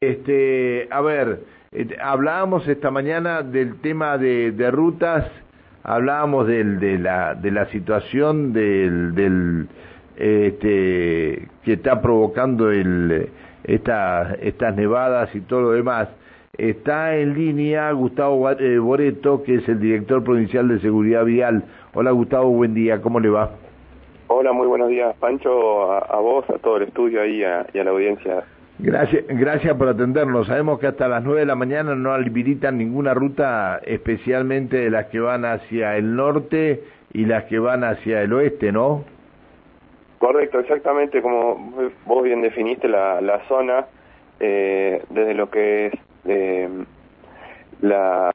Este, a ver, eh, hablábamos esta mañana del tema de, de rutas, hablábamos del, de, la, de la situación del, del este, que está provocando el, esta, estas nevadas y todo lo demás. Está en línea Gustavo eh, Boreto, que es el director provincial de Seguridad Vial. Hola Gustavo, buen día, ¿cómo le va? Hola, muy buenos días, Pancho, a, vos, a todo el estudio ahí y a la audiencia Gracias, gracias por atendernos. Sabemos que hasta las nueve de la mañana no habilitan ninguna ruta, especialmente las que van hacia el norte y las que van hacia el oeste, ¿no? Correcto, exactamente como vos bien definiste la, la zona, eh, desde lo que es eh, la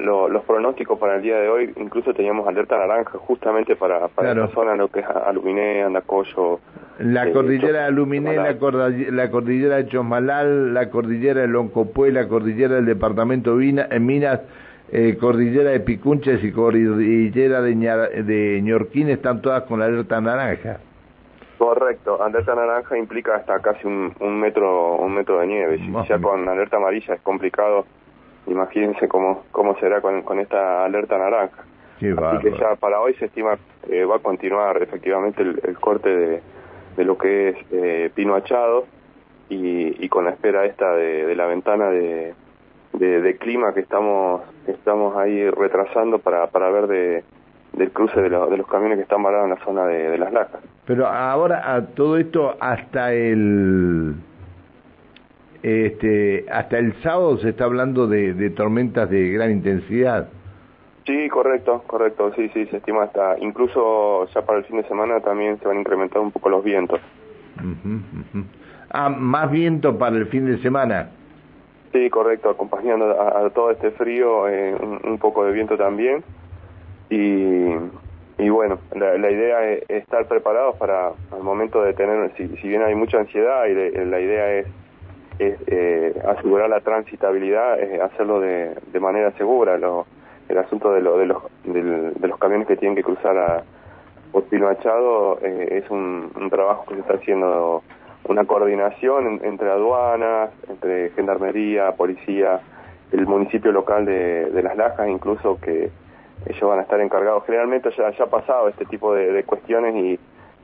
los pronósticos para el día de hoy, incluso teníamos alerta naranja justamente para, para esa zona, lo que es Aluminé, Andacollo. La eh, cordillera de Aluminé, la, cordillera de Chosmalal, la cordillera de Loncopué, la cordillera del departamento Vina, en Minas, eh, cordillera de Picunches y cordillera de, de Ñorquín están todas con la alerta naranja. Correcto, alerta naranja implica hasta casi un, un metro un metro de nieve, si ya con alerta amarilla es complicado imagínense cómo, cómo será con, con esta alerta naranja. Así que ya para hoy se estima eh, va a continuar efectivamente el, corte de, de, lo que es eh, pino achado y, y, con la espera esta de, de la ventana de, de, clima que estamos estamos ahí retrasando para, para ver de, del cruce de, de los camiones que están varados en la zona de, las lacas. Pero ahora a todo esto hasta el este, hasta el sábado se está hablando de, tormentas de gran intensidad. Sí, correcto, correcto, sí, sí, se estima hasta, incluso ya para el fin de semana también se van a incrementar un poco los vientos. Ah, más viento para el fin de semana. Sí, correcto, acompañando a, todo este frío, eh, un, poco de viento también. Y, y bueno, la, idea es estar preparados para el momento de tener, si, si bien hay mucha ansiedad y la idea es eh, asegurar la transitabilidad, es hacerlo de, de manera segura. Lo, el asunto de, lo, de, los, de, los camiones que tienen que cruzar a, por Pino eh, es un, un, trabajo que se está haciendo, una coordinación entre aduanas, entre gendarmería, policía, el municipio local de, de Las Lajas, incluso que ellos van a estar encargados. Generalmente ya, ya ha pasado este tipo de, de cuestiones y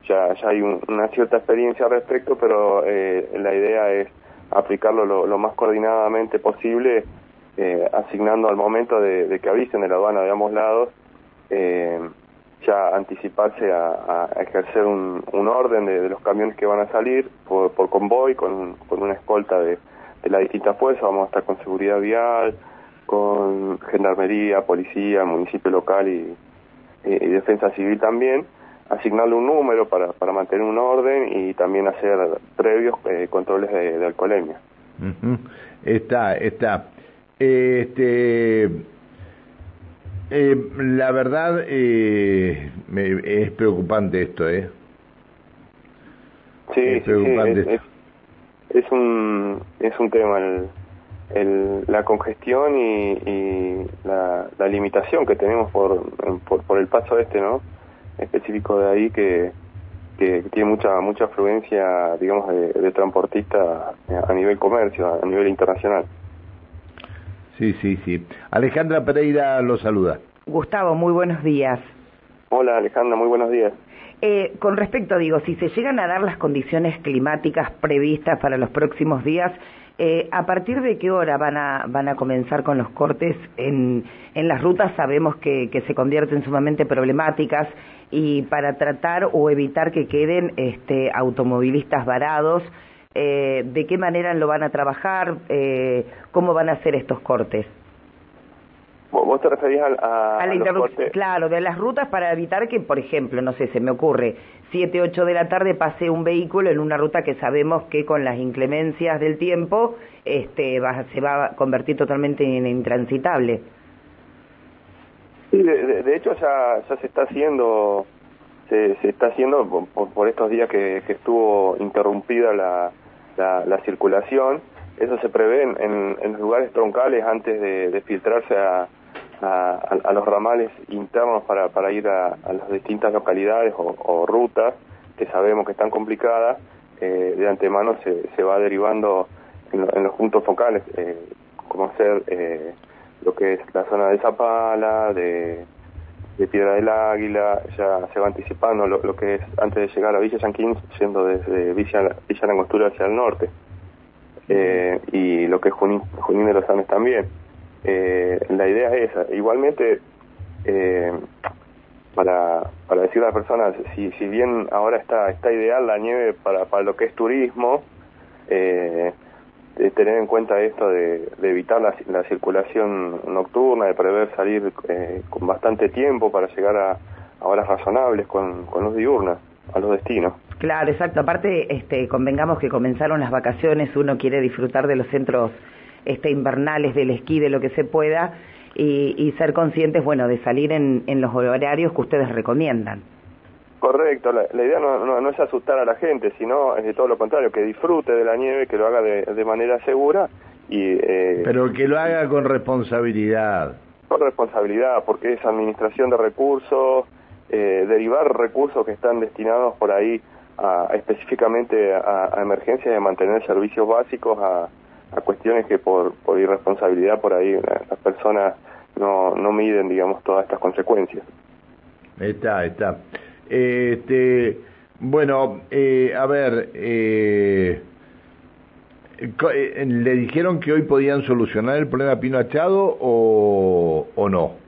ya, ya hay una cierta experiencia al respecto, pero eh, la idea es aplicarlo lo, más coordinadamente posible, eh, asignando al momento de, que avisen de la aduana de ambos lados, eh, ya anticiparse a, ejercer un, orden de, los camiones que van a salir por, convoy, con, una escolta de, las distintas fuerzas, vamos a estar con seguridad vial, con gendarmería, policía, municipio local y defensa civil también, asignarle un número para, para mantener un orden y también hacer previos eh, controles de, alcoholemia. Está, está. Este, eh, la verdad eh, es preocupante esto, ¿eh? Sí, es, preocupante. es, un es un tema el, el, la congestión y, y la, la limitación que tenemos por, por, por el paso este, ¿no? Específico de ahí que, que tiene mucha mucha afluencia, digamos, de, transportistas a nivel comercio, a nivel internacional. Sí, sí, sí. Alejandra Pereira lo saluda. Gustavo, muy buenos días. Hola Alejandra, muy buenos días. Eh, con respecto, digo, si se llegan a dar las condiciones climáticas previstas para los próximos días, eh, ¿A partir de qué hora van a, van a comenzar con los cortes en, en las rutas? Sabemos que, que se convierten sumamente problemáticas y para tratar o evitar que queden este, automovilistas varados, eh, ¿de qué manera lo van a trabajar? Eh, ¿Cómo van a hacer estos cortes? ¿Vos te referías a, a, la Claro, de las rutas para evitar que, por ejemplo, no sé, se me ocurre, 7, 8 de la tarde pase un vehículo en una ruta que sabemos que con las inclemencias del tiempo este, va, se va a convertir totalmente en intransitable. Sí, de, hecho ya, ya se está haciendo, se, se está haciendo por, estos días que, que estuvo interrumpida la, la, circulación, eso se prevé en, en, lugares troncales antes de, de filtrarse a a, los ramales internos para, para ir a, las distintas localidades o, rutas que sabemos que están complicadas, eh, de antemano se, se va derivando en, los puntos focales, eh, como ser eh, lo que es la zona de Zapala, de, Piedra del Águila, ya se va anticipando lo, que es antes de llegar a Villa San Quinto, yendo desde Villa, Villa Langostura hacia el norte, y lo que es Junín, Junín de los Andes también eh, la idea es esa. Igualmente, eh, para, para decirle a las personas, si, si bien ahora está, está ideal la nieve para, para lo que es turismo, eh, tener en cuenta esto de, evitar la, la, circulación nocturna, de prever salir eh, con bastante tiempo para llegar a, a horas razonables con, con los diurnas, a los destinos. Claro, exacto. Aparte, este, convengamos que comenzaron las vacaciones, uno quiere disfrutar de los centros este, invernales del esquí, de lo que se pueda, y, ser conscientes, bueno, de salir en, en, los horarios que ustedes recomiendan. Correcto, la, idea no, no, es asustar a la gente, sino es de todo lo contrario, que disfrute de la nieve, que lo haga de, de manera segura y... Eh, Pero que lo haga con responsabilidad. Con responsabilidad, porque es administración de recursos, eh, derivar recursos que están destinados por ahí a, específicamente a, a emergencias de mantener servicios básicos a a cuestiones que por, por irresponsabilidad por ahí las personas no, no miden, digamos, todas estas consecuencias. Está, está. Este, bueno, eh, a ver, eh, eh, ¿le dijeron que hoy podían solucionar el problema Pino Achado o, o no?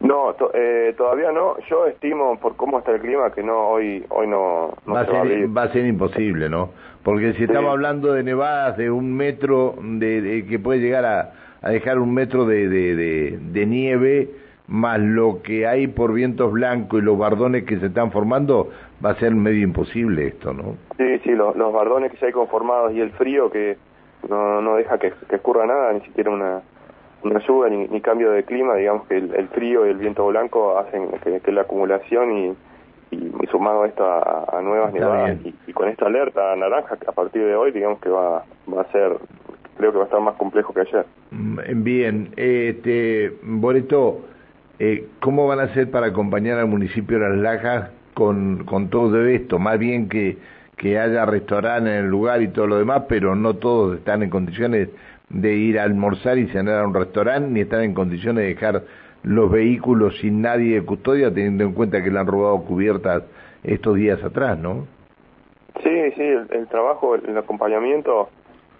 No, eh, todavía no. Yo estimo por cómo está el clima que no hoy hoy no, va, a ser, va a ser imposible, ¿no? Porque si estamos hablando de nevadas de un metro, de, que puede llegar a, a dejar un metro de, de, de, nieve, más lo que hay por vientos blancos y los bardones que se están formando, va a ser medio imposible esto, ¿no? Sí, sí, los, los bardones que se hay conformados y el frío que no, no deja que, que ocurra nada, ni siquiera una una lluvia ni, cambio de clima, digamos que el, frío y el viento blanco hacen que, la acumulación y, y, sumado esto a, nuevas nevadas y, con esta alerta naranja que a partir de hoy digamos que va, a ser, creo que va a estar más complejo que ayer. Mm, bien, este, Boreto, eh, ¿cómo van a hacer para acompañar al municipio de Las Lajas con, con todo esto? Más bien que, que haya restaurante en el lugar y todo lo demás, pero no todos están en condiciones de ir a almorzar y cenar a un restaurante, ni están en condiciones de dejar los vehículos sin nadie de custodia, teniendo en cuenta que le han robado cubiertas estos días atrás, ¿no? Sí, sí, el, trabajo, el acompañamiento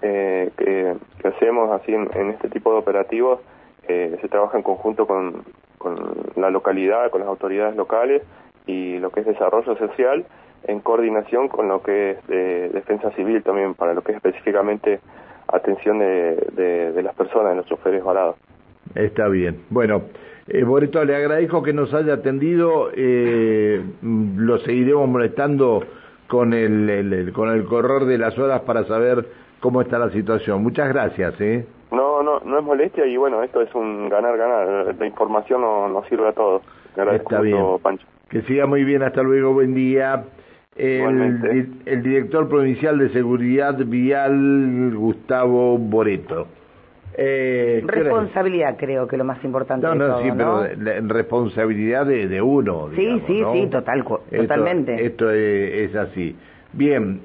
eh, que, hacemos así en, este tipo de operativos eh, se trabaja en conjunto con, con la localidad, con las autoridades locales y lo que es desarrollo social en coordinación con lo que es defensa civil también, para lo que es específicamente atención de, de, las personas, de los choferes varados. Está bien. Bueno, eh, Boreto, le agradezco que nos haya atendido. Eh, lo seguiremos molestando con el, con el correr de las horas para saber cómo está la situación. Muchas gracias. ¿eh? No, no, no es molestia y bueno, esto es un ganar-ganar. La información nos no sirve a todos. Está bien. Pancho. Que siga muy bien. Hasta luego. Buen día el, el, director provincial de seguridad vial, Gustavo Boreto. Eh, responsabilidad creo que lo más importante no, no, sí, pero responsabilidad de, de uno. sí, sí, sí, total, totalmente. Esto es, es así. Bien.